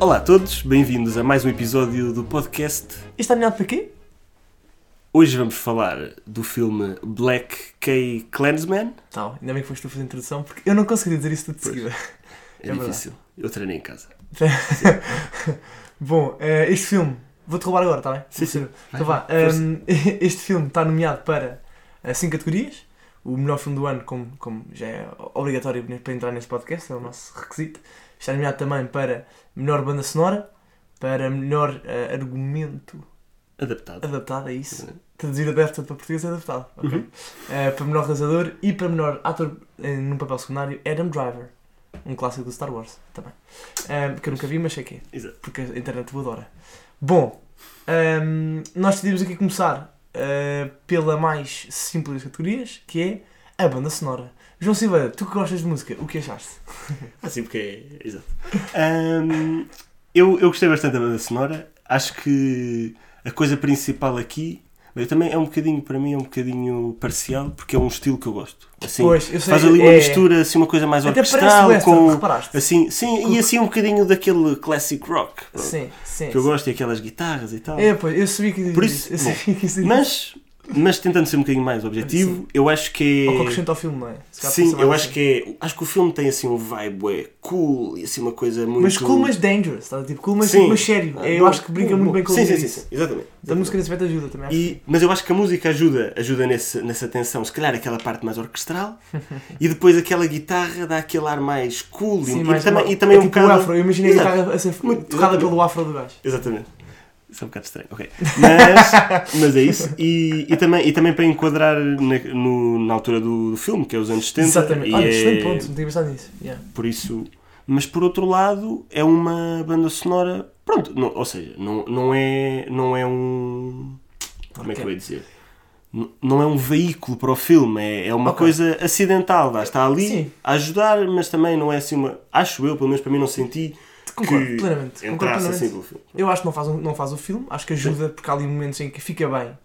Olá a todos, bem-vindos a mais um episódio do podcast. Isto está nomeado para quê? Hoje vamos falar do filme Black K Klansman. Tá, ainda bem que foste tu fazer a introdução, porque eu não consegui dizer isso tudo de seguida. É, É difícil, eu treinei em casa. Bom, eh, este filme, vou-te roubar agora, está bem? Sim, sim. Então vá, força. ehm, este filme está nomeado para 5 categorias. O melhor filme do ano, como, como já é obrigatório para entrar neste podcast, é o nosso requisito. Está nomeado também para melhor banda sonora, para melhor eh, argumento Adaptado. adaptado, é isso. Traduzir adaptado para português é adaptado. ok. Uhum. Eh, para melhor realizador e para melhor ator eh, num papel secundário, Adam Driver. Um clássico do Star Wars também. Eh, que eu nunca vi, mas sei que é. Exato. Porque a internet o adora. Bom, ehm, nós decidimos aqui começar eh, pela mais simples das categorias, que é a banda sonora. João Silveira, tu que gostas de música, o que achaste? Assim porque é. Exato. Ahm, eu, eu gostei bastante da banda sonora. Acho que a coisa principal aqui. Eu também é um bocadinho, para mim, é um bocadinho parcial, porque é um estilo que eu gosto. Assim, pois, eu sei, faz ali uma é- mistura, assim, uma coisa mais Até orquestral, western, com. reparaste? Assim, sim, e assim um bocadinho daquele classic rock. Sim, sim. Que eu sim. gosto e aquelas guitarras e tal. É, pois, eu sabia que Por isso, eu bom, sabia que isso Mas, mas tentando ser um bocadinho mais objetivo, eu acho que Ou que é. acrescenta ao filme, não é? Sim, eu assim. acho que é. Acho que o filme tem assim um vibe é cool e assim uma coisa muito. Mas cool, mas dangerous, tá? tipo cool, mas, Sim. mas sério. Ah, eu bom, acho que brinca bom, muito bom. bem com sim, sim, sim, sim, exatamente. Da música nesse aspecto ajuda também. E, mas eu acho que a música ajuda, ajuda nesse, nessa tensão. Se calhar aquela parte mais orquestral e depois aquela guitarra dá aquele ar mais cool Sim, e, mais e, também, e também é um tipo bocado. afro. Eu imaginei a guitarra a ser Muito- tocada pelo afro do gajo. Exatamente. Isso é um bocado estranho, ok. Mas, mas é isso. E, e, também, e também para enquadrar na, no- na altura do, do filme, que é os anos 70. Exatamente. Olha, é, excelente ponto, não tinha pensado nisso. Yeah. Por isso. Mas por outro lado, é uma banda sonora. Pronto, não- ou seja, não, não, é, não é um. Como é que eu ia dizer? Não é um veículo para o filme, é, é uma Ok. coisa acidental. vá, Está ali Sim. a ajudar, mas também não é assim uma. Acho eu, pelo menos para mim, não senti Concordo que plenamente. Concordo entrasse plenamente. assim filme. Eu acho que não faz, não faz o filme, acho que ajuda porque há ali momentos em que fica bem.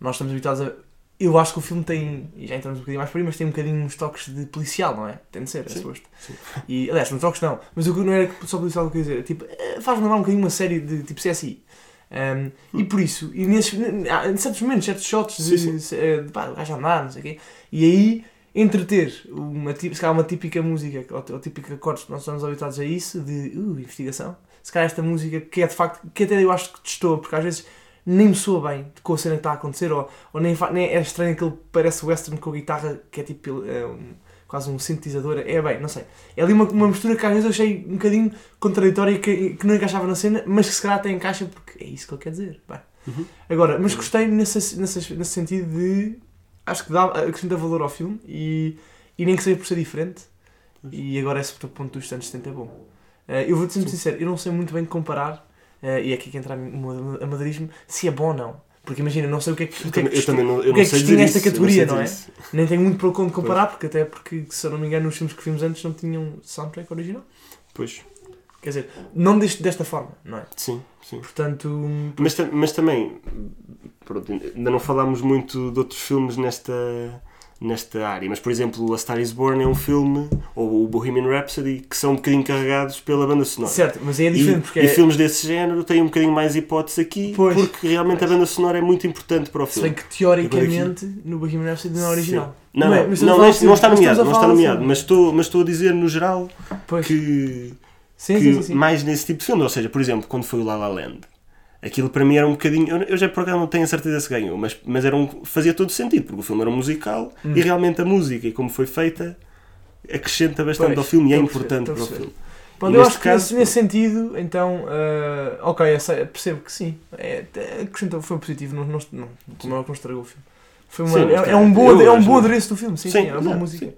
Nós estamos habituados a. Eu acho que o filme tem, e já entramos um bocadinho mais por aí, mas tem um bocadinho uns toques de policial, não é? Tem de ser, é Sim, suposto. sim. E, aliás, uns toques não, mas o que não era só policial que eu queria dizer, é tipo, eh, faz-me lembrar um bocadinho uma série de tipo CSI. Um, E por isso, e nesses, há- em certos momentos, certos shots de, Sim, de, de pá, o gajo andar, não sei o quê, e aí entreter uma, se calhar uma típica música, ou, ou típica acordes que nós estamos habituados a isso, de uh, investigação, se calhar esta música que é de facto, que até eu acho que testou, porque às vezes nem me soa bem com a cena que está a acontecer, ou, ou nem, nem é estranho que ele parece western com a guitarra que é tipo é um- quase um sintetizador, é bem, não sei. É ali uma, uma mistura que às vezes eu achei um bocadinho contraditória e que, que não encaixava na cena, mas que se calhar até encaixa porque é isso que ele quer dizer. Bem. Uhum. Agora, mas gostei nesse, nesse, nesse sentido de. Acho que dá, acrescenta valor ao filme e, e nem que seja por ser diferente. E agora esse ponto dos anos 70 é bom. Eh, eu vou-te ser muito sincero, eu não sei muito bem comparar, eh, e é aqui que entra o amadorismo, se é bom ou não. Porque imagina, não sei o que é que, Eu o que, é que também não, o que é que eu não categoria, não é? isso. nem tenho muito para onde comparar, porque até porque, se eu não me engano, os filmes que vimos antes não tinham soundtrack original. Pois, Quer dizer, não deste, desta forma, não é? sim, sim. Portanto, Mas, mas também, pronto, ainda não falámos muito de outros filmes nesta, nesta área, mas por exemplo, A Star is Born é um filme, ou o Bohemian Rhapsody, que são um bocadinho carregados pela banda sonora. certo, mas aí é diferente, e, porque e é, filmes desse género têm um bocadinho mais hipótese aqui, Pois. porque realmente a banda sonora é muito importante para o se bem filme. que teoricamente no Bohemian Rhapsody não é original. Não, não, é, não, mas não, não, não está filme, nomeado, não está nomeado, filme. mas estou, mas estou a dizer no geral Pois. que, Sim, que sim, sim, mais nesse tipo de filme, ou seja, por exemplo, quando foi o La La Land, aquilo para mim era um bocadinho, eu- já por acaso não tenho a certeza se ganhou, mas, mas era um, fazia todo sentido, porque o filme era um musical Hum. e realmente a música e como foi feita acrescenta bastante Pois, ao filme e é importante para o filme. E eu acho que caso- nesse, nesse sentido, então, eh, ok, percebo que sim. É, acrescentou, foi positivo, não, não, não, como é que não estragou o filme. Foi uma, Sim, é, é um bom, eu é um bom adereço do filme, sim, sim, Sim, é uma boa música. sim.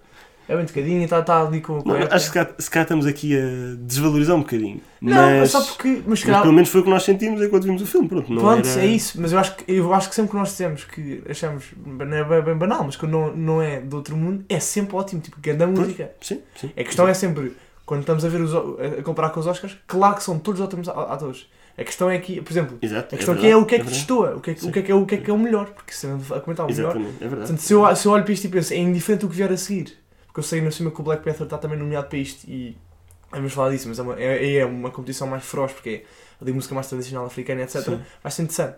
É bem tocadinho e está tá ali com, com Não, a acho que se calhar, estamos aqui a desvalorizar um bocadinho, Não, mas, mas só porque. Mas, mas pelo menos foi o que nós sentimos enquanto vimos o filme, pronto, não Pronto, era... é isso, mas eu acho, que, eu acho que sempre que nós dizemos que achamos, não é bem, bem banal, mas que não, não é do outro mundo, é sempre ótimo, tipo, grande música. Sim, sim. A questão é sempre, quando estamos a ver os, a comparar com os Oscars, claro que são todos ótimos a- atores. A questão é que, por exemplo, Exato, a questão é aqui é o que é que destoa, o que é que, Sim. o que, é, que é, o que é que é o melhor, porque se a comentar o melhor, é verdade. portanto, se eu, se eu olho para isto e penso, é indiferente o que vier a seguir, porque eu sei na cima que o Black Panther está também nomeado para isto e Vamos falar disso, mas é uma, é, é uma competição mais feroz porque é ali música mais tradicional africana, etc. Sim. Vai ser interessante.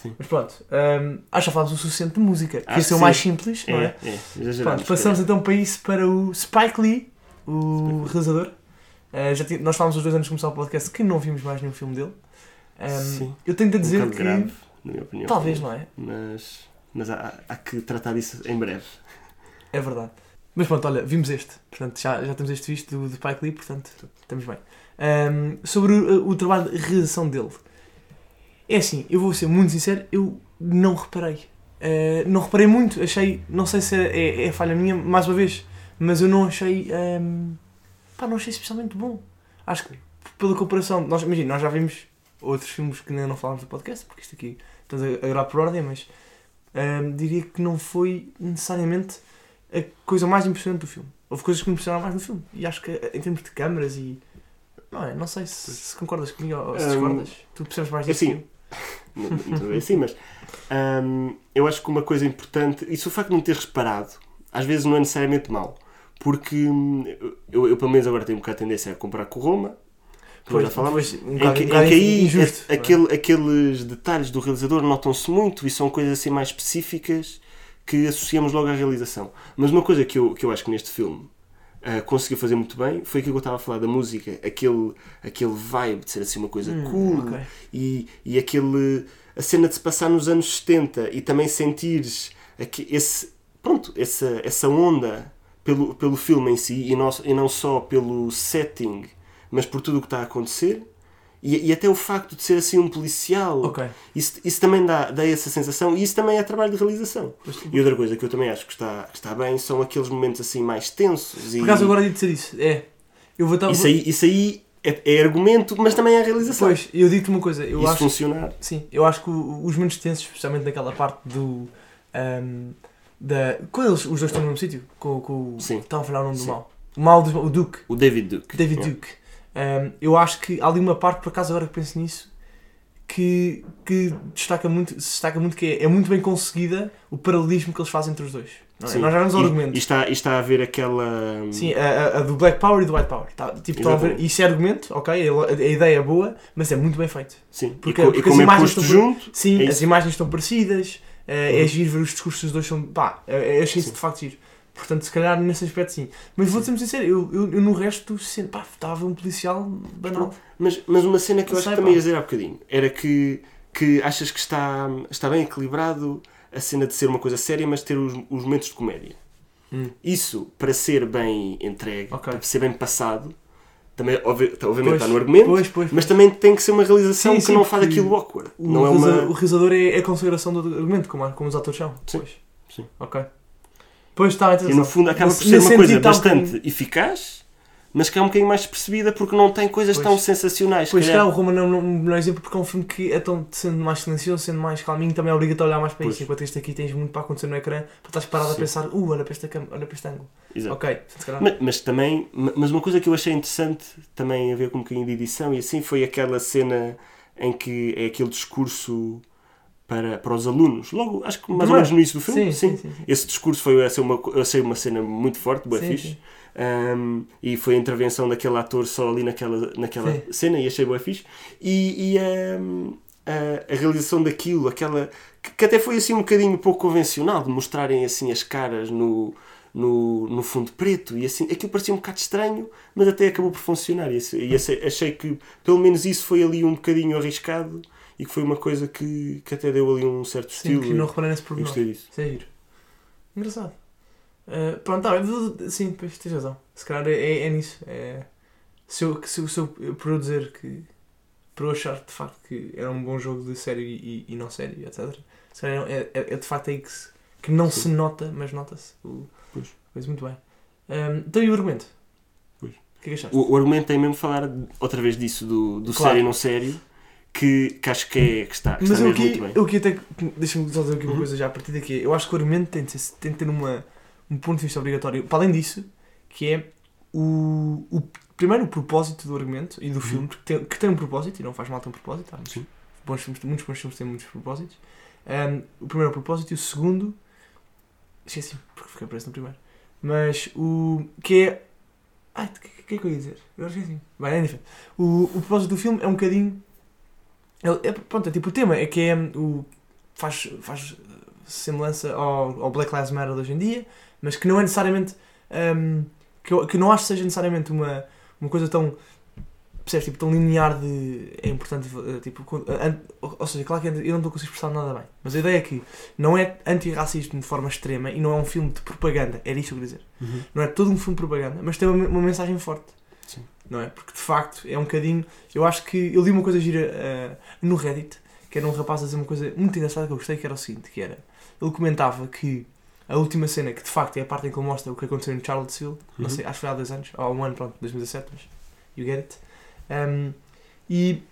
Sim. Mas pronto, hum, acho que já falámos o suficiente de música. Acho Queria ser o que mais sim. simples, não é? É, é. Pronto, passamos então para isso para o Spike Lee, o realizador. Uh, já nós falámos os dois anos de começar o podcast que não vimos mais nenhum filme dele. Um, Sim. eu Um dizer bocado que. grave, na minha opinião. Talvez, não é? Mas, mas há, há que tratar disso em breve. É verdade. Mas pronto, olha, vimos este. Portanto, já, já temos este visto do, do Spike Lee, portanto, estamos bem. Um, sobre o, o trabalho de realização dele. É assim, eu vou ser muito sincero, eu não reparei. Uh, não reparei muito, achei, não sei se é, é falha minha, mais uma vez, mas eu não achei, um, pá, não achei especialmente bom. Acho que, pela comparação, nós, imagina, nós já vimos outros filmes que ainda não falámos do podcast, porque isto aqui estamos a, a gravar por ordem, mas um, diria que não foi necessariamente a coisa mais impressionante do filme. Houve coisas que me impressionaram mais no filme. E acho que em termos de câmaras e. Não é? Não sei se, se concordas comigo ou se Hum, discordas. Tu percebes mais disso assim. Não, assim, mas hum, eu acho que uma coisa importante, isso o facto de não ter reparado, às vezes não é necessariamente mau. Porque hum, eu, eu, pelo menos agora tenho um bocado a tendência a comprar com Roma, como já falámos, pois, um em que, um em que aí injusto, a- não é? aquele- aqueles detalhes do realizador notam-se muito e são coisas assim mais específicas que associamos logo à realização. Mas uma coisa que eu, que eu acho que neste filme ah, conseguiu fazer muito bem foi aquilo que eu estava a falar da música, aquele, aquele vibe de ser assim uma coisa Hum, cool ok. e, e aquele a cena de se passar nos anos 70 e também sentires aqui, esse pronto essa, essa onda pelo, pelo filme em si e não, e não só pelo setting mas por tudo o que está a acontecer e, e até o facto de ser assim um policial Ok. isso, isso também dá, dá essa sensação e isso também é trabalho de realização e outra coisa que eu também acho que está, que está bem são aqueles momentos assim mais tensos e Por acaso agora de dizer isso. É. Eu vou estar. isso aí, isso aí é, é argumento mas também é realização Pois, eu digo-te uma coisa. Eu isso acho, funcionar sim, eu acho que os momentos tensos, especialmente naquela parte do. ahm, da, quando eles, os dois estão no mesmo sítio, com, com o. Sim. Estava a falar o nome do Sim. mal. O mal do o Duke. o David Duke David. Duke. Um, eu acho que há ali uma parte, por acaso agora que penso nisso, que, que destaca muito, se destaca muito que é, é muito bem conseguida o paralelismo que eles fazem entre os dois. É? Sim. Nós já vemos o argumento. E está, e está a ver aquela. Sim, a, a- do Black Power e do White Power. Tá, tipo, estão a ver, isso é argumento, ok, a, ideia é boa, mas é muito bem feito. Sim. Porque- e, co- e porque as como é imagens posto estão- junto. Sim, É as imagens estão parecidas, é Uhum. giro ver os discursos dos dois são. pá, é, é, achei isso de facto giro. Portanto, se calhar nesse aspecto sim. Mas vou-te ser muito sincero, eu, eu, eu no resto, sendo, pá, estava um policial banal. Mas, mas uma cena que eu acho que também ia dizer há bocadinho era que, que achas que está, está bem equilibrado a cena de ser uma coisa séria, mas ter os, os momentos de comédia. Hum. Isso, para ser bem entregue, Ok. para ser bem passado, também, obvi- obviamente, Pois, está no argumento, Pois, pois. mas também tem que ser uma realização Sim, que sim, não faz aquilo awkward. O, não é realizador, uma. o realizador é, é a consagração do argumento, como, como os atores são. Sim, Pois. sim. Ok. Pois está, E no fundo acaba por ser uma coisa bastante eficaz, mas que é um bocadinho mais percebida porque não tem coisas Pois. tão sensacionais. se Pois calhar. o Roma não é um melhor exemplo porque é um filme que é tão, sendo mais silencioso, sendo mais calminho, também obriga-te a olhar mais para isso. Pois. Enquanto este aqui tens muito para acontecer no ecrã, para estás parado a Sim. pensar, uh, olha para, esta cam- olha para este ângulo. Exato. Ok. Mas, mas também, ma- mas uma coisa que eu achei interessante também a ver com um bocadinho de edição e assim foi aquela cena em que é aquele discurso para, para os alunos. Logo, acho que mais ou Primeiro. menos no início do filme. sim, sim, sim. sim. Esse discurso foi essa uma, eu achei uma cena muito forte, Sim, fixe. Um, e foi a intervenção daquele ator só ali naquela, naquela cena e achei boa fixe. E, e um, a, a realização daquilo, aquela que, que até foi assim um bocadinho pouco convencional de mostrarem assim as caras no, no, no fundo preto e assim aquilo parecia um bocado estranho, mas até acabou por funcionar. E, e achei que pelo menos isso foi ali um bocadinho arriscado e que foi uma coisa que, que até deu ali um certo Sim, estilo. que não reparei nesse pormenor. gostei disso. Isso é giro. Engraçado. Uh, pronto, tá, sim, pois tens razão. Se calhar é, é, é nisso. É, se, eu, se, eu, se eu, por eu dizer que. Por eu achar de facto que era um bom jogo de sério e, e, não sério, etc. Se calhar é, é, é de facto aí que, se, que não Sim. se nota, mas nota-se. Pois. Pois muito bem. Um, então e o argumento? Pois. O que é que achaste? O, o argumento tem mesmo falar outra vez disso, do, do Claro. sério e não sério, que, que acho que, é, que está, que Mas está eu aqui, muito bem. eu aqui até. Deixa-me só dizer aqui uma Uhum. coisa já a partir daqui. Eu acho que o argumento tem de, ser- tem de ter uma, um ponto de vista obrigatório. Para além disso, que é o, o primeiro o propósito do argumento e do filme, que tem, que tem um propósito e não faz mal ter um propósito. Há muitos, Sim. bons filmes, muitos bons filmes têm muitos propósitos. Um, o primeiro é o propósito e o segundo. Esqueci, porque fiquei preso no primeiro. Mas o. que é Ai, o que, que é que eu ia dizer? Agora esqueci. Bem, enfim. O, o propósito do filme é um bocadinho. É, é- pronto, é tipo o tema, é que é o. faz, faz semelhança ao, ao Black Lives Matter de hoje em dia, mas que não é necessariamente. hum, que, eu, que não acho que seja necessariamente uma, uma coisa tão. percebes? Tipo, tão linear de. é importante. eh, Tipo, an- ou seja, claro que eu não estou a conseguir expressar nada bem, mas a ideia é que não é antirracismo de forma extrema e não é um filme de propaganda, era isto que eu queria dizer. Uhum. Não é todo um filme de propaganda, mas tem uma, uma mensagem forte. Não é? Porque de facto é um bocadinho. Eu acho que. Eu li uma coisa gira eh, no Reddit, que era um rapaz a dizer uma coisa muito engraçada que eu gostei, que era o seguinte: que era. Ele comentava que a última cena, que de facto é a parte em que ele mostra o que aconteceu em Charlottesville, não Uhum. sei, acho que foi há dois anos, ou há um ano, pronto, 2017, mas. You get it? Um, e.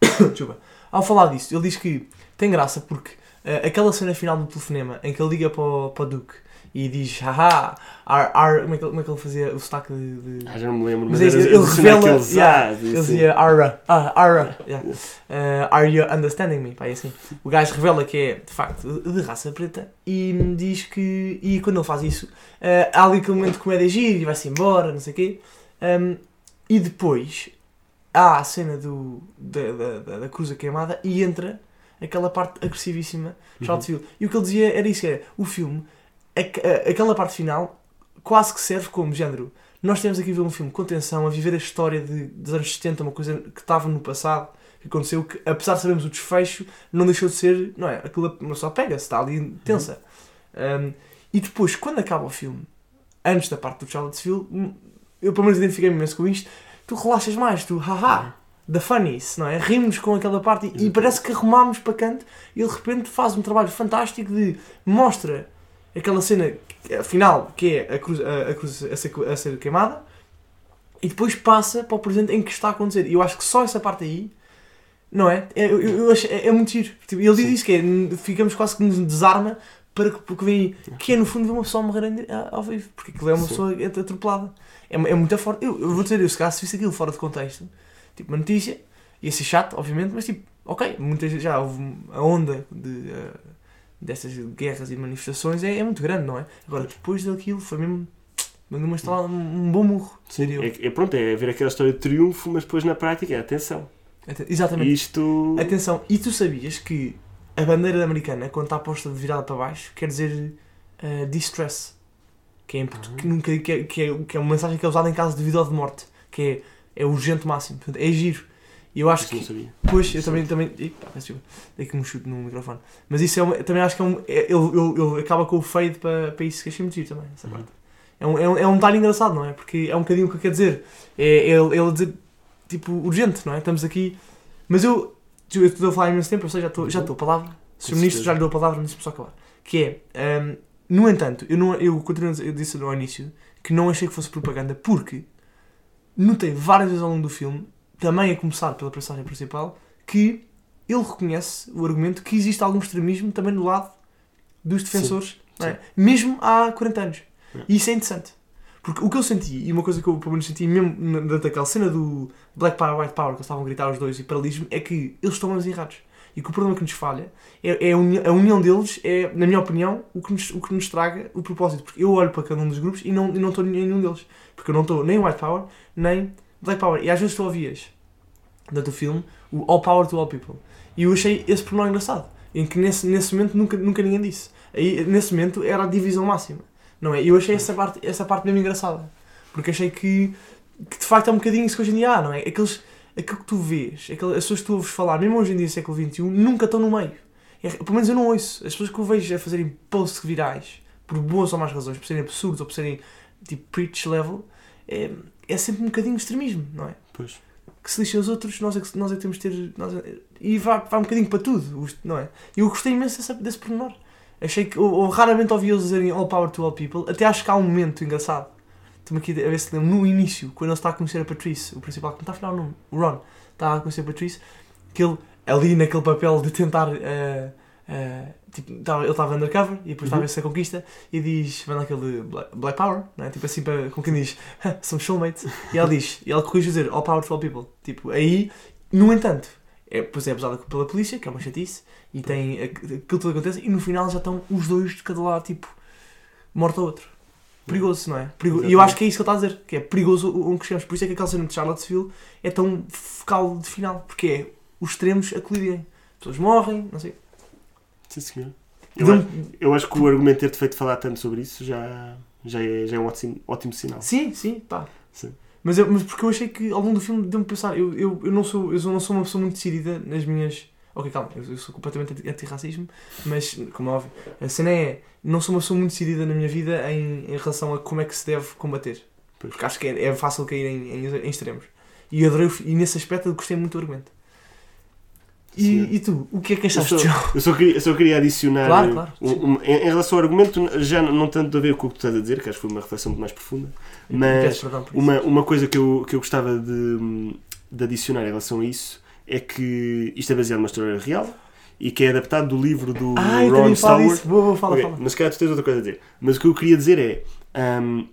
Desculpa. Ao falar disso, ele diz que tem graça porque eh, aquela cena final do telefonema em que ele liga para o, para o Duke e diz haha, ar, ar, como, é que, ele- como é que ele fazia o sotaque de. de- Ah, já não me lembro, Mas mas, ele cena revela- yeah, Ele dizia Ara, ah, Ara, yeah. Eh, Are you understanding me? Pá, é assim. O gajo revela que é de facto de raça preta e diz que. E quando ele faz isso, eh, há ali aquele momento de comédia gira e vai-se embora, não sei o quê. Um, e depois há a cena do, da, da, da, da cruza queimada e entra aquela parte agressivíssima de Charlottesville. E o que ele dizia era isso: era o filme, a- aquela parte final, quase que serve como género. Nós temos aqui a ver um filme com tensão, a viver a história de, dos anos 70, uma coisa que estava no passado, que aconteceu, que apesar de sabermos o desfecho, não deixou de ser, não é? Aquilo uma só pega-se, está ali tensa. Um, e depois, quando acaba o filme, antes da parte do Charlottesville, hum, eu pelo menos identifiquei-me imenso com isto, tu relaxas mais, tu, haha, da funnies, não é? Rimos com aquela parte e, e parece que arrumámos para canto e ele de repente faz um trabalho fantástico de mostra aquela cena que- final que é a cruz, a, a, cruz a, ser, a ser queimada e depois passa para o presente em que está a acontecer. E eu acho que só essa parte aí, não é? É, eu, eu acho, é, é muito giro. Tipo, ele diz Sim. isso que é, ficamos quase que nos desarma para que, porque vem aí, que é no fundo ver uma pessoa morrer ao vivo, porque aquilo é uma Sim. pessoa atropelada. É, é muito forte. Eu, eu vou dizer, eu se calhar se visse aquilo fora de contexto, tipo uma notícia, ia ser chato, obviamente, mas tipo, ok, muitas já houve a onda de, eh, dessas guerras e manifestações é, é muito grande, não é? Agora, depois daquilo, foi mesmo. Mandou uma estalada, um, bom murro. Sim, eu. é, é pronto, é ver aquela história de triunfo, mas depois na prática é atenção. Aten- Exatamente. Isto. Atenção, e tu sabias que a bandeira americana, quando está posta de virada para baixo, quer dizer eh, distress. Que é, Ah. que, nunca, é, que, é, que é uma mensagem que é usada em caso de vida ou de morte. Que é, é urgente máximo. Portanto, é giro. E eu acho não que. sabia. Pois, eu também. também ih, pá, peço desculpa. Dei aqui um chute no microfone. Mas isso é uma, também acho que é um. É, ele, ele, ele acaba com o fade para, para isso que achei muito giro também. Essa Uhum. parte. É um, é, um, é um detalhe engraçado, não é? Porque é um bocadinho o que quer dizer. É ele, ele dizer, tipo, urgente, não é? Estamos aqui. Mas eu. Eu estou a falar há imenso tempo, eu sei, já estou, já estou a palavra. Se o ministro já lhe deu a palavra, mas deixa-me só acabar. Que é. hum, no entanto, eu, não, eu continuo eu disse no início que não achei que fosse propaganda porque notei várias vezes ao longo do filme, também a começar pela personagem principal, que ele reconhece o argumento que existe algum extremismo também do lado dos defensores, é? sim. mesmo há 40 anos. É. E isso é interessante. Porque o que eu senti, e uma coisa que eu pelo menos senti mesmo na- durante aquela cena do Black Power, White Power, que eles estavam a gritar os dois e paralelismo, é que eles estão mais errados. E que o problema que nos falha é, é a, uni- a união deles, é, na minha opinião, o que, nos, o que nos traga o propósito. Porque eu olho para cada um dos grupos e não, e não estou em nenhum deles. Porque eu não estou nem White Power, nem Black Power. E às vezes tu ouvias, durante o filme, o All Power to All People. E eu achei esse pormenor engraçado. Em que nesse, nesse momento nunca, nunca ninguém disse. Aí, nesse momento era a divisão máxima. Não é? E eu achei essa parte, essa parte mesmo engraçada. Porque achei que, que de facto é um bocadinho isso que hoje em dia há, não é? Aqueles, aquilo que tu vês, aquelas, as pessoas que tu ouves falar, mesmo hoje em dia, século XXI, nunca estão no meio. É, pelo menos eu não ouço. As pessoas que eu vejo a fazerem posts virais, por boas ou más razões, por serem absurdos ou por serem tipo preach level, é, é sempre um bocadinho extremismo, não é? Pois. Que se lixem os outros, nós é que, nós é que temos de ter. Nós é- e vai, vai um bocadinho para tudo, não é? E eu gostei imenso desse, desse pormenor. Achei que. Raramente ouvi eles dizerem All Power to All People, até acho que há um momento engraçado. Estou-me aqui a ver se lembro, no início, quando ele está a conhecer a Patrice, o principal, que não está a falar o nome, o Ron, está a conhecer a Patrice, que ele, ali naquele papel de tentar. eh, eh, tipo, tava- ele estava undercover e depois estava a Uhum. a conquista e diz, vai naquele Black, Power, não é? tipo assim, para, com quem diz, somos soulmates. E ela diz, e ela corrige dizer All Power to All People. Tipo, aí, no entanto, é, depois é abusada pela polícia, que é uma chatice, e tem aqu- aquilo tudo acontece, e no final já estão os dois de cada lado, tipo, morto ao outro. perigoso, não é? Perigo- E eu acho que é isso que ele está a dizer, que é perigoso onde crescemos. Por isso é que aquela cena de Charlottesville é tão focal de final, porque é os extremos a colidirem. Pessoas morrem, não sei. Sim, senhor. Eu, eu acho que o argumento ter-te feito falar tanto sobre isso já, já, é, já é um ótimo, ótimo sinal. Sim, sim, pá. Sim. Mas, eu, mas porque eu achei que ao longo do filme deu-me pensar, eu, eu, eu, não sou, eu não sou uma pessoa muito decidida nas minhas. Ok, calma, eu, eu sou completamente anti- anti-racismo, mas, como é óbvio, a cena é. Não sou uma pessoa muito decidida na minha vida em, em relação a como é que se deve combater. Pois. Porque acho que é, é fácil cair em, em, em extremos. E, adorei, e nesse aspecto eu gostei muito do argumento. E, e tu, o que é que Eu achaste, só, João? eu só queria, eu só queria adicionar Claro, claro, um- um- em, relação ao argumento, já não tanto a ver com o que tu estás a dizer, que acho que foi uma reflexão muito mais profunda, mas uma, uma coisa que eu, que eu gostava de, de adicionar em relação a isso é que isto é baseado numa história real e que é adaptado do livro do Ah, eu Ron Stallworth. Boa, boa, fala, Ok, fala. Mas se calhar tu tens outra coisa a dizer. Mas o que eu queria dizer é. hum,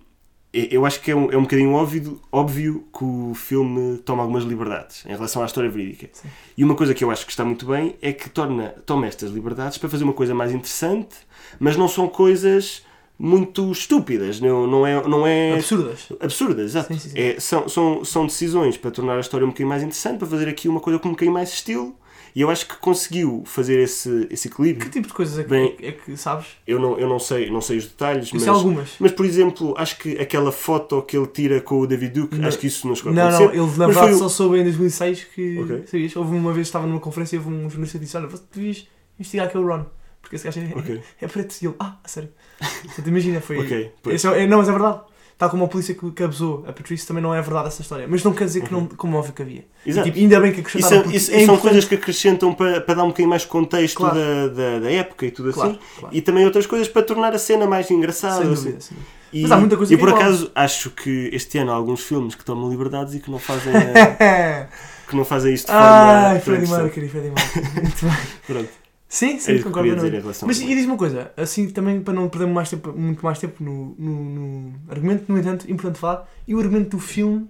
eu acho que é um, é um bocadinho óbvio, óbvio que o filme toma algumas liberdades em relação à história verídica. Sim. E uma coisa que eu acho que está muito bem é que torna, toma estas liberdades para fazer uma coisa mais interessante, mas não são coisas muito estúpidas. Não, não é. Não é Absurdas. Absurdas, exato. Sim, sim. É, são, são, são decisões para tornar a história um bocadinho mais interessante, para fazer aqui uma coisa com um bocadinho mais estilo. E eu acho que conseguiu fazer esse, esse equilíbrio. Que tipo de coisas é que, Bem, é que sabes? Eu não, eu não, sei, não sei os detalhes, mas, é algumas. mas por exemplo, acho que aquela foto que ele tira com o David Duke, Não. acho que isso não chegou a Não, acontecer. não, ele na Mas verdade só soube em 2006 que. Ok. Sabias? Houve uma vez, estava numa conferência e houve um jornalista que disse: Olha, você devias investigar aquele Ron. Porque esse gajo é, Ok, é preto. E ele, ah, a sério. Portanto, imagina, foi. ok. pois. Esse é- é- não, mas é verdade. Tal como a polícia que, que abusou a Patrícia também não é verdade essa história. Mas não quer dizer que não, como óbvio que havia. E, Exato. tipo, ainda bem que Isso, acrescentaram. é- porque isso- é são coisas que acrescentam para, para dar um bocadinho mais contexto Claro. da, da, da época e tudo Claro, assim. claro. E também outras coisas para tornar a cena mais engraçada. Sem assim. dúvida, dúvida. E, Mas há muita coisa e que por é acaso acho que este ano há alguns filmes que tomam liberdades e que não fazem, a- que não fazem isto de forma. Ai, Freddie. Mercury, Freddie Mercury. Muito bem. Pronto, Sim, é sim, eu concordo. Mas e diz-me uma coisa, assim também para não perdermos mais tempo, muito mais tempo no, no, no argumento, no entanto, importante falar, e o argumento do filme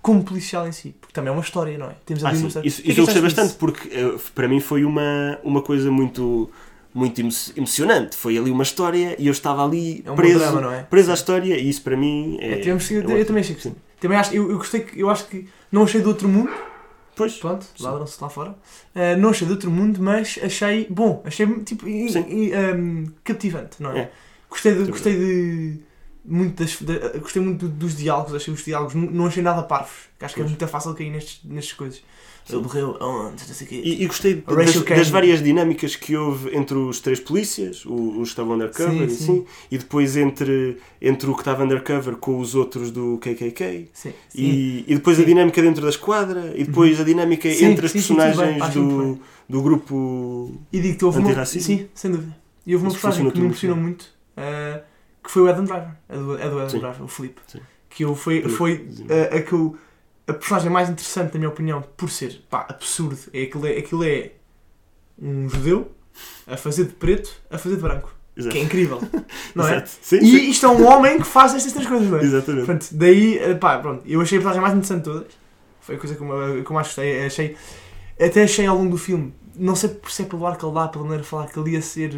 como policial em si, porque também é uma história, não é? Temos Ah, ali uma história. Isso, é isso eu gostei bastante porque eh, para mim foi uma, uma coisa muito, muito emo- emocionante. Foi ali uma história e eu estava ali É um preso, drama, não é? preso à história e isso para mim é. É, tivemos é eu, ótimo. também achei que. Sim. Também acho, eu, eu gostei que, eu acho que não achei do outro mundo, Pois, pronto, ladram-se lá fora, Uh, não achei do outro mundo, mas achei bom, achei tipo Sim. i- um, cativante, não é? É. Gostei, de, gostei de muito das, da- gostei muito dos diálogos, achei os diálogos, não, achei nada parvos, acho que é muito fácil cair nestes, nestas coisas. Ele morreu onde, não sei o quê. E, e gostei A das, das várias dinâmicas que houve entre os três polícias, o- os que estavam undercover Sim, e sim. assim, e depois entre, entre o que estava undercover com os outros do KKK, Sim, sim. e, e depois a Sim. Uhum. dinâmica dentro da esquadra, e depois a dinâmica entre as personagens do, do grupo. E digo-te, houve uma. Sim, sem dúvida. E houve uma Isso personagem que me impressionou muito, uh, que foi o Adam Driver. A do, a do Adam. Driver, o Felipe. Que eu foi, foi uh, a que eu- a personagem mais interessante, na minha opinião, por ser pá, absurdo. É aquilo, é aquilo é um judeu a fazer de preto, a fazer de branco. Exato. Que é incrível. Não é? Sim, sim. E isto é um homem que faz estas três coisas, não é? Exatamente. Pronto, daí, eh, pá, pronto, eu achei a personagem mais interessante de todas. Foi a coisa que eu, que eu mais gostei. Achei, até achei ao longo do filme, não sei se é pelo ar que ele dá, pela maneira de falar, que ele ia ser.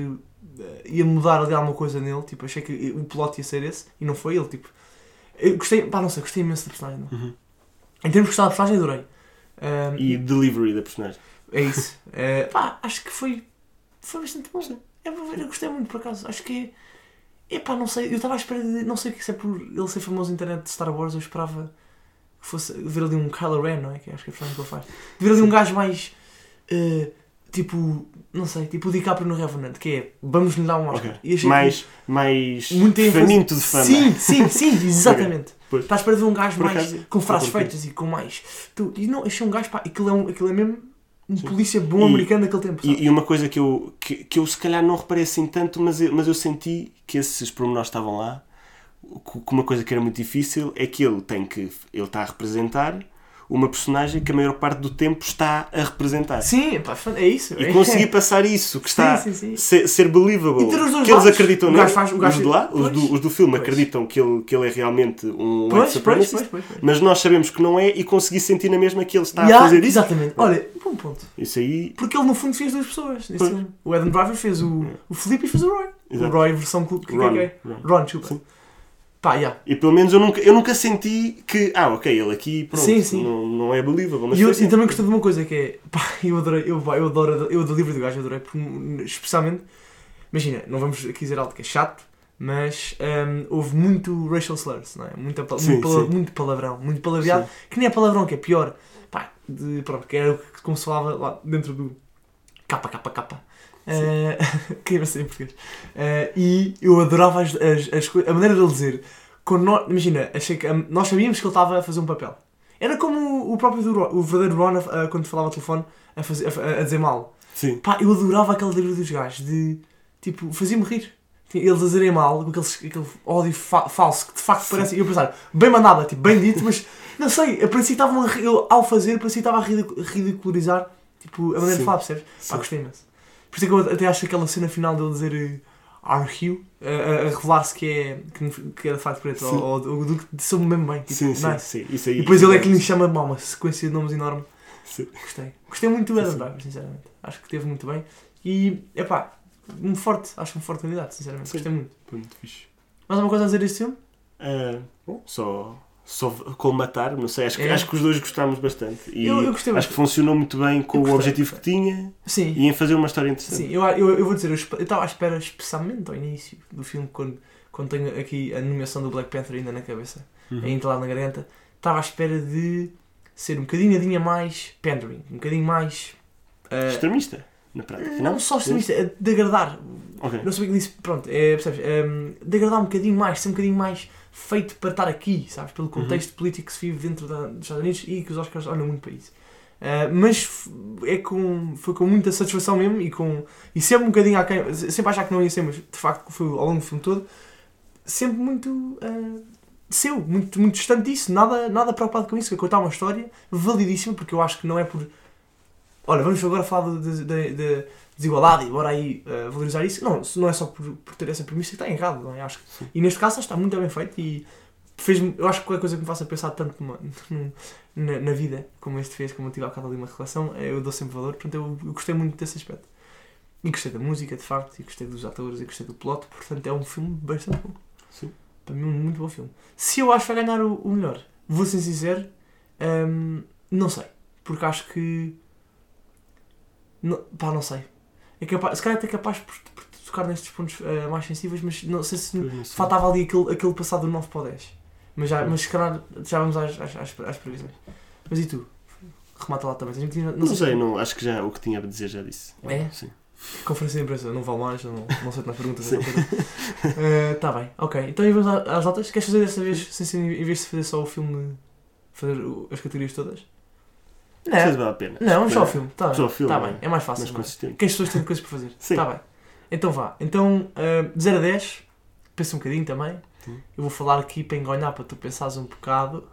eh, ia mudar ali alguma coisa nele. Tipo, achei que o plot ia ser esse e não foi ele. Tipo, eu gostei, pá, não sei, gostei imenso da personagem. Não. Uhum. Em termos de gostar da personagem, adorei. Ahm, E delivery da personagem. é isso. Eh, pá, acho que foi, foi bastante bom. É, eu gostei muito, por acaso. Acho que é. Epá, não sei. Eu estava à espera de. Não sei se é por ele ser famoso na internet de Star Wars. Eu esperava que fosse ver ali um Kylo Ren, não é? Que acho que é a personagem que ele faz. De ver ali um gajo mais. eh, tipo. Não sei. Tipo o DiCaprio no Revenant. Que é. Vamos lhe dar um Oscar. Ok. E achei Mais, mais que muito ênfase- faminto de fama. Sim, sim, sim. Exatamente. Pois. Estás para ver um gajo Por mais. acaso, com frases feitas e com mais. Tu, e não, achei um gajo. Pá, aquilo é, um, aquilo é mesmo. Um Sim. polícia bom E- americano daquele tempo. E, e uma coisa que eu, que, que eu se calhar não reparei assim tanto, mas eu, mas eu senti que esses pormenores estavam lá. Que uma coisa que era muito difícil é que ele tem que. Ele está a representar uma personagem que a maior parte do tempo está a representar. Sim, pá, é isso. E conseguir passar isso, que está Sim, sim, sim. Ser, ser believable. Ter os dois que eles lados. acreditam nele. faz- os, do lá, os, do, os do filme Pois. acreditam que ele, que ele é realmente um Pois, pois, pois, pois, mas nós sabemos que não é e conseguir sentir na mesma que ele está Ya, a fazer isso. Exatamente. Olha, bom ponto. Isso aí. Porque ele no fundo fez duas pessoas. O Adam Driver fez o, o Felipe e fez o Roy. Exato. O Roy versão clube que Ron, é Ron. Ron, chupa. Sim. Pá, yeah. E pelo menos eu nunca, eu nunca senti que, ah, ok, ele aqui, pronto, Sim, sim. Não, não é believable. Mas E eu, assim. também gostei de uma coisa que é. Pá, eu adorei, eu, eu adoro, eu do livro do gajo, adorei, porque, especialmente, imagina, não vamos aqui dizer algo que é chato, mas hum, houve muito racial slurs, não é? Muita, Sim, muito, pala- sim. muito palavrão, muito palavreado, que nem é palavrão, que é pior. Pá, de, pronto, que era o que se falava lá dentro do capa, capa, capa. Eh, que ia ser em português. Eh, e eu adorava as, as, as a maneira dele dizer. Quando nós, imagina, achei que, hum, nós sabíamos que ele estava a fazer um papel. Era como o próprio do o verdadeiro Ron a- a- quando falava ao telefone a, fazer, a, a dizer mal. Sim. Pá, eu adorava aquele livro dos gajos de tipo, fazia-me rir. Eles a dizerem mal, com aqueles, aquele ódio fa- falso que de facto Sim. parece. E eu pensava, bem mandada, tipo, bem dito, mas não sei, eu parecia que estavam a eu, ao fazer, parecia que estava a ridic- ridicularizar tipo, a maneira Sim. de falar, percebes? Pá, gostei imenso. Por isso é que eu até acho que aquela cena final dele dizer eh, Are you? A, a- a revelar-se que é, que, que é de facto preto, ou, ou, ou do que soube mesmo bem. Tipo, Sim, sim, nice. sim. Isso aí. E depois ele é que lhe chama mal, uma sequência de nomes enorme. Sim. Gostei. Gostei muito do Adam. Driver, sinceramente. Acho que teve muito bem. E, epá, um forte, acho um forte candidato, sinceramente. Sim. Gostei muito. Muito fixe. Mais alguma coisa a dizer deste filme? Ah, bom, só colmatar, não sei, acho que, É. acho que os dois gostámos bastante. E Eu- eu acho que funcionou muito bem com o objetivo que tinha Sim. e em fazer uma história interessante. Sim, eu, eu, eu vou dizer, eu estava à espera, especialmente ao início do filme, quando, quando tenho aqui a nomeação do Black Panther ainda na cabeça, Uhum. a entalar na garganta, estava à espera de ser um bocadinho a dinha mais pandering, um bocadinho mais. ah, Extremista, na prática. não, só extremista, é de agradar. Ok. Não sei o que disse, pronto, é, percebes? Hum, de agradar um bocadinho mais, ser um bocadinho mais feito para estar aqui, sabes? Pelo contexto político que se vive dentro da- dos Estados Unidos e que os Oscars olham muito para isso. Ah, mas é com, foi com muita satisfação mesmo e, com, e sempre um bocadinho aquém, sempre achar que não ia ser, mas de facto foi ao longo do filme todo, sempre muito ah, seu, muito, muito distante disso, nada, nada preocupado com isso, que contar uma história validíssima, porque eu acho que não é por. Olha, vamos agora falar de- de- de desigualdade e bora aí ah, valorizar isso. Não, não é só por, por ter essa premissa que está errado, não é? Acho que, e neste caso está muito bem feito e fez eu acho que qualquer coisa que me faça pensar tanto numa- num- na, na vida como este fez, como eu tive há bocado ali uma relação, eh, eu dou sempre valor, portanto eu, eu gostei muito desse aspecto. E gostei da música, de facto, e gostei dos atores, e gostei do plot, portanto é um filme bastante bom. Sim. Para mim, um muito bom filme. Se eu acho que vai ganhar o, o melhor, vou ser sincero, hum, não sei. Porque acho que. Não, pá, não sei. É capaz, se calhar até capaz por, por tocar nestes pontos eh, mais sensíveis, mas não sei se não sei. faltava ali aquele, aquele passado do 9 para o 10. Mas, já, mas se calhar já vamos às, às, às, às previsões. Mas e tu? Remata lá também. Tinha- Não, se- sei, não, acho que já o que tinha a dizer já disse. É? Sim. Conferência de imprensa, não vale mais, não, não sei mais perguntas. Está bem, ok. Então vamos às notas. Queres fazer desta vez, sem ser, em vez de fazer só o filme, fazer as categorias todas? Não se Não, vale a pena. não, vamos só o É, filme. Está bem, filme, tá é. bem. é mais fácil. Mas é? consistente. Que as pessoas têm coisas para fazer. Sim. Está bem. Então vá. Então, ah, de 0 a 10, pensa um bocadinho também. Sim. Eu vou falar aqui para enganar para tu pensares um bocado.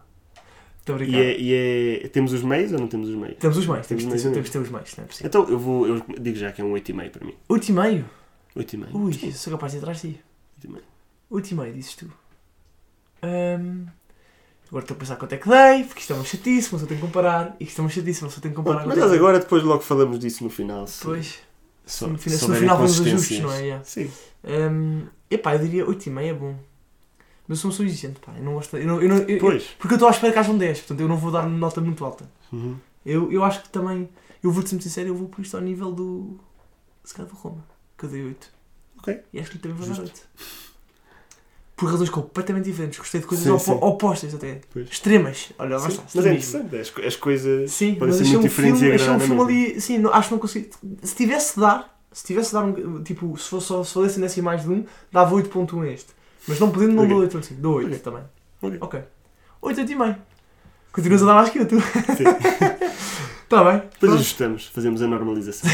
Estou a E, é, e é. Temos os meios ou não temos os meios? Temos os meios, Temos temos, temos, temos, ter os meios, não é possível. Então eu vou. Eu digo já que é um 8,5 para mim. 8 e meio? 8,5. Ui, sou capaz de ir atrás de ti. 8,5. 8 e meio, dizes tu. Ahm, agora estou a pensar quanto é que dei, porque isto é uma chatice, mas eu tenho que comparar. Isto é uma chatice, mas eu tenho que comparar. Mas que- agora depois logo falamos disso no final. Pois, se, no final, se no final vamos ajustes, não é? Yeah. Sim. Ahm, epá, eu diria 8 e meio é bom. Mas eu sou pessoa exigente, pá. Eu não gosto. Eu não, eu não, eu- Pois. porque eu estou à espera que haja um 10, portanto eu não vou dar uma nota muito alta. Uhum. Eu, eu acho que também, eu vou-te ser muito sincero, eu vou por isto ao nível do. Se calhar do Roma, que eu dei 8. Ok. E acho que também vou dar Justo. 8. Por razões completamente diferentes. Gostei de coisas Sim, opo- sim. opostas até. Pois. Extremas. Olha, Sim. Mas é interessante. As, co- as coisas Sim, achei muito um diferentes filme, e achei um filme mesma. ali. Sim, não, acho que não consegui. Se tivesse de dar, se tivesse de dar um. Tipo, se fosse só se fosse nesse mais de um, dava 8.1 a este. Mas não podendo, não Ok. dou 8.5. Dou 8 Ok. também. Ok. Ok. 8, 8 e meio. Continuas a dar mais que eu, tu. Sim. Está bem. Depois Pronto. ajustamos, fazemos a normalização.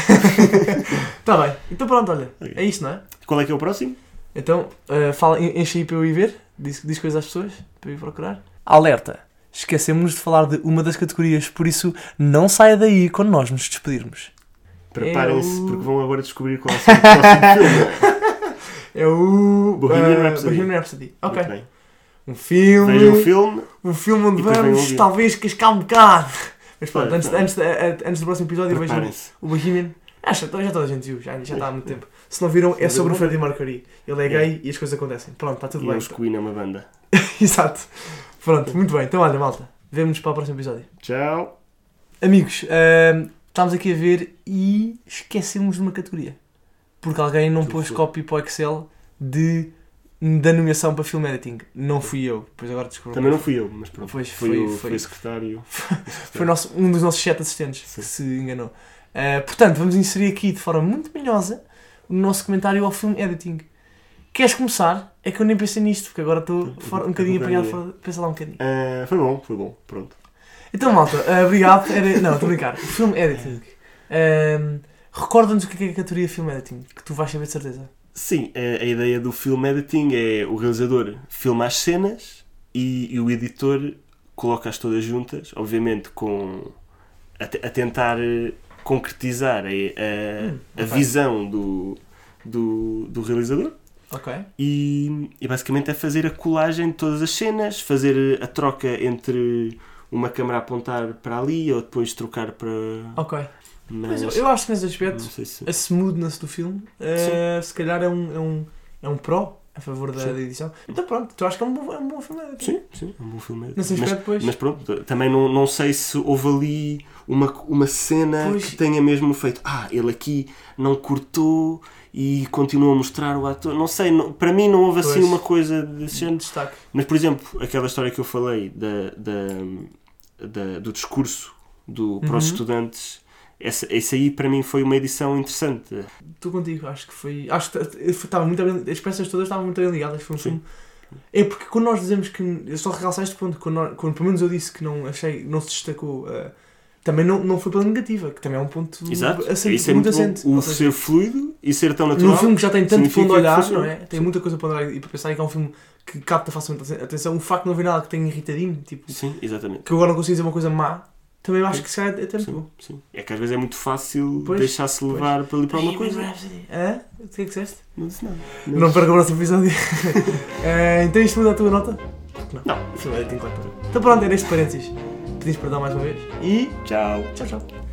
Está bem. Então pronto, olha. Ok. É isto, não é? Qual é que é o próximo? Então, eh, fala, en- enche aí para eu ir ver. Diz, diz coisas às pessoas para eu ir procurar. Alerta! Esquecemos de falar de uma das categorias, por isso não saia daí quando nós nos despedirmos. Preparem-se, Eu- porque vão agora descobrir qual é o próximo filme. É o Bohemian eh, Rhapsody. Bohemian Rhapsody. Ok. Um filme. Vejam o filme. Um filme onde vamos um talvez cascar um bocado. Mas pronto, antes, antes, eh, antes do próximo episódio vejam o Bohemian. Acho que já toda a gente viu, já, já está há muito tempo. Se não viram, é Freddie sobre o. Freddie Mercury. Ele é É. gay e as coisas acontecem. Pronto, está tudo E bem. os Queen é uma banda. Exato. Pronto, muito bem. Então, olha, malta, vemo-nos para o próximo episódio. Tchau. Amigos, ahm, estamos aqui a ver e esquecemos de uma categoria. Porque alguém não Tu pôs foi. copy para o Excel de, da nomeação para film editing. Não fui eu. Pois agora descobri. Também não fui eu, mas pronto. Pois, foi, foi- o, foi- foi o secretário. Foi nosso- um dos nossos sete assistentes Sim. que se enganou. Ah, portanto, vamos inserir aqui de forma muito manhosa o nosso comentário ao filme editing. Queres começar? É que eu nem pensei nisto, porque agora estou um bocadinho apanhado carinha. fora. Pensa lá um bocadinho. Ah, foi bom, foi bom. Pronto. Então, malta, ah, obrigado. Era- Não, estou a brincar. O filme editing. Ahm, Recorda-nos o que é que é a categoria film editing, que tu vais saber de certeza. Sim, a, a ideia do film editing é o realizador filma as cenas e, e o editor coloca-as todas juntas, obviamente com a, a tentar eh, concretizar a, a- Hum, a ok. visão do, do, do realizador Ok. e, e basicamente é fazer a colagem de todas as cenas, fazer a troca entre uma câmera apontar para ali ou depois trocar para. Ok. Mas, eu, eu acho que nesse aspecto, se. a smoothness do filme, ah, se calhar é um, é um, é um pró a favor da, Sim. edição. Então pronto, tu acho que é um bom, é um bom filme. Sim, sim, é um bom filme. Nesse Mas- aspecto, depois. Mas pronto, também não, não sei se houve ali uma, uma cena Pois. que tenha mesmo feito. Ah, ele aqui não cortou e continua a mostrar o ator. Não sei, não- para mim não houve assim Pois. uma coisa desse género. destaque. Mas, por exemplo, aquela história que eu falei da, da, da- do discurso do, para os Uhum. estudantes, essa, esse aí para mim foi uma edição interessante. Estou contigo, acho que foi. Acho que estava muito bem, as peças todas estavam muito bem ligadas. Foi um filme. É porque quando nós dizemos que. Eu só realçar este ponto, quando, nós- quando pelo menos eu disse que não achei, não se destacou. eh, também não, não foi pela negativa, que também é um ponto Exato, assente, isso é muito assente. O seja, ser fluido e ser tão natural. num filme que já tem tanto a que olhar, não é? Tem Sim. muita coisa para olhar e para pensar em que é um filme que capta facilmente a atenção. O facto de não haver nada que tenha irritadinho, tipo, Sim, exatamente. que agora não consigo dizer uma coisa má, também acho que se calhar é até muito Sim. É que às vezes é muito fácil deixar-se levar para ali para alguma coisa. Rhapsody. Hã? O que é que disseste? Não disse nada. Não perca o próximo episódio. Eh, então isto muda a tua nota? Não. O filme é Então pronto, era este parênteses. Pedimos perdão mais uma vez. E Tchau. tchau, tchau.